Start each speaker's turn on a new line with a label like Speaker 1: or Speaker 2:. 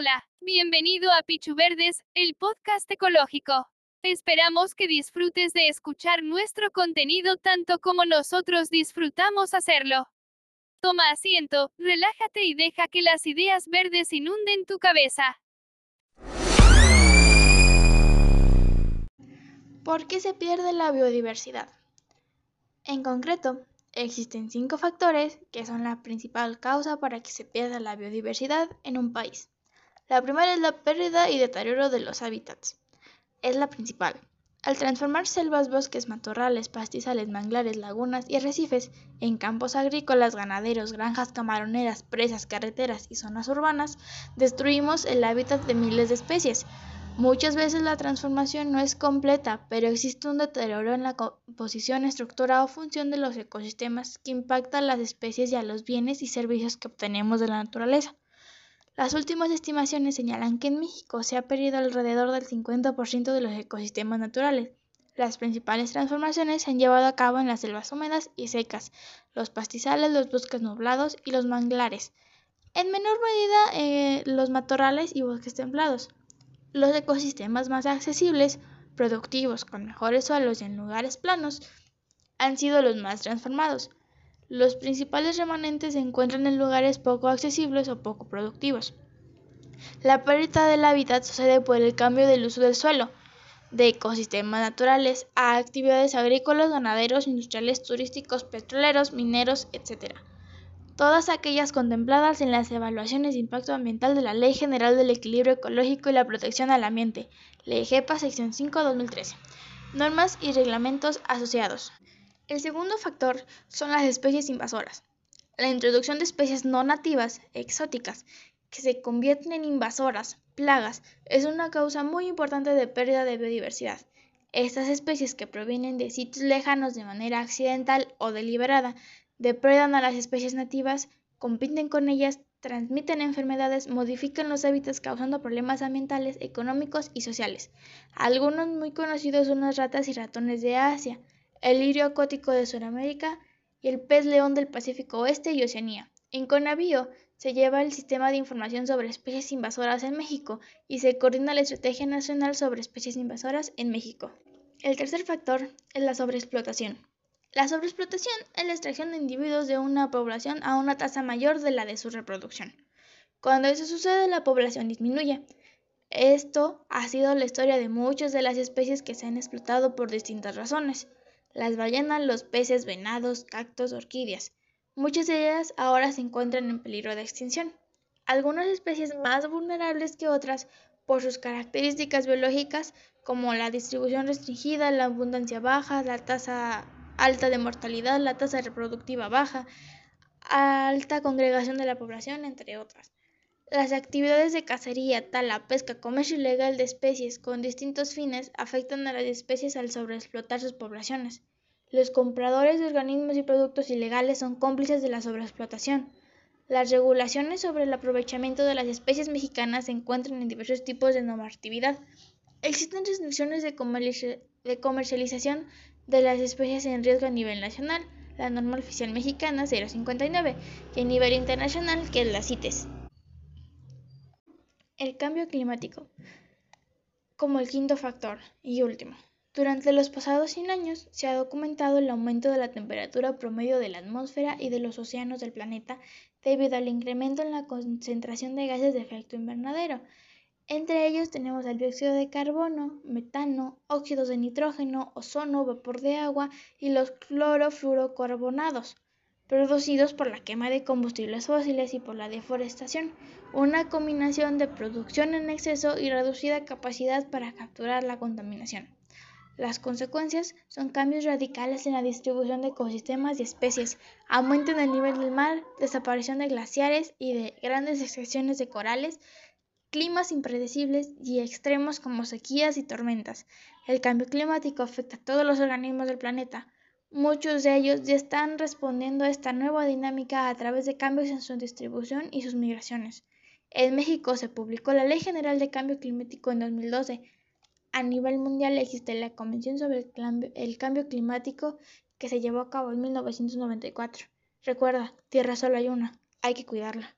Speaker 1: Hola, bienvenido a Pichu Verdes, el podcast ecológico. Esperamos que disfrutes de escuchar nuestro contenido tanto como nosotros disfrutamos hacerlo. Toma asiento, relájate y deja que las ideas verdes inunden tu cabeza.
Speaker 2: ¿Por qué se pierde la biodiversidad? En concreto, existen cinco factores que son la principal causa para que se pierda la biodiversidad en un país. La primera es la pérdida y deterioro de los hábitats. Es la principal. Al transformar selvas, bosques, matorrales, pastizales, manglares, lagunas y arrecifes en campos agrícolas, ganaderos, granjas camaroneras, presas, carreteras y zonas urbanas, destruimos el hábitat de miles de especies. Muchas veces la transformación no es completa, pero existe un deterioro en la composición, estructura o función de los ecosistemas que impacta a las especies y a los bienes y servicios que obtenemos de la naturaleza. Las últimas estimaciones señalan que en México se ha perdido alrededor del 50% de los ecosistemas naturales. Las principales transformaciones se han llevado a cabo en las selvas húmedas y secas, los pastizales, los bosques nublados y los manglares. En menor medida, eh, los matorrales y bosques templados. Los ecosistemas más accesibles, productivos, con mejores suelos y en lugares planos, han sido los más transformados. Los principales remanentes se encuentran en lugares poco accesibles o poco productivos. La pérdida del hábitat sucede por el cambio del uso del suelo, de ecosistemas naturales a actividades agrícolas, ganaderos, industriales, turísticos, petroleros, mineros, etc. Todas aquellas contempladas en las evaluaciones de impacto ambiental de la Ley General del Equilibrio Ecológico y la Protección al Ambiente, Ley GEPA, sección 5, 2013. Normas y reglamentos asociados. El segundo factor son las especies invasoras. La introducción de especies no nativas, exóticas, que se convierten en invasoras, plagas, es una causa muy importante de pérdida de biodiversidad. Estas especies que provienen de sitios lejanos de manera accidental o deliberada depredan a las especies nativas, compiten con ellas, transmiten enfermedades, modifican los hábitats causando problemas ambientales, económicos y sociales. Algunos muy conocidos son las ratas y ratones de Asia, el lirio acuático de Sudamérica y el pez león del Pacífico Oeste y Oceanía. En Conavío se lleva el sistema de información sobre especies invasoras en México y se coordina la Estrategia Nacional sobre Especies Invasoras en México. El tercer factor es la sobreexplotación. La sobreexplotación es la extracción de individuos de una población a una tasa mayor de la de su reproducción. Cuando eso sucede, la población disminuye. Esto ha sido la historia de muchas de las especies que se han explotado por distintas razones las ballenas, los peces, venados, cactos, orquídeas. Muchas de ellas ahora se encuentran en peligro de extinción. Algunas especies más vulnerables que otras por sus características biológicas como la distribución restringida, la abundancia baja, la tasa alta de mortalidad, la tasa reproductiva baja, alta congregación de la población, entre otras. Las actividades de cacería, tala, pesca, comercio ilegal de especies con distintos fines afectan a las especies al sobreexplotar sus poblaciones. Los compradores de organismos y productos ilegales son cómplices de la sobreexplotación. Las regulaciones sobre el aprovechamiento de las especies mexicanas se encuentran en diversos tipos de normatividad. Existen restricciones de, de comercialización de las especies en riesgo a nivel nacional, la norma oficial mexicana 059, y a nivel internacional, que es la CITES. El cambio climático como el quinto factor y último. Durante los pasados 100 años se ha documentado el aumento de la temperatura promedio de la atmósfera y de los océanos del planeta debido al incremento en la concentración de gases de efecto invernadero. Entre ellos tenemos el dióxido de carbono, metano, óxidos de nitrógeno, ozono, vapor de agua y los clorofluorocarbonados producidos por la quema de combustibles fósiles y por la deforestación, una combinación de producción en exceso y reducida capacidad para capturar la contaminación. Las consecuencias son cambios radicales en la distribución de ecosistemas y especies, aumento en el nivel del mar, desaparición de glaciares y de grandes extracciones de corales, climas impredecibles y extremos como sequías y tormentas. El cambio climático afecta a todos los organismos del planeta, Muchos de ellos ya están respondiendo a esta nueva dinámica a través de cambios en su distribución y sus migraciones. En México se publicó la Ley General de Cambio Climático en 2012. A nivel mundial existe la Convención sobre el Cambio Climático que se llevó a cabo en 1994. Recuerda, tierra solo hay una, hay que cuidarla.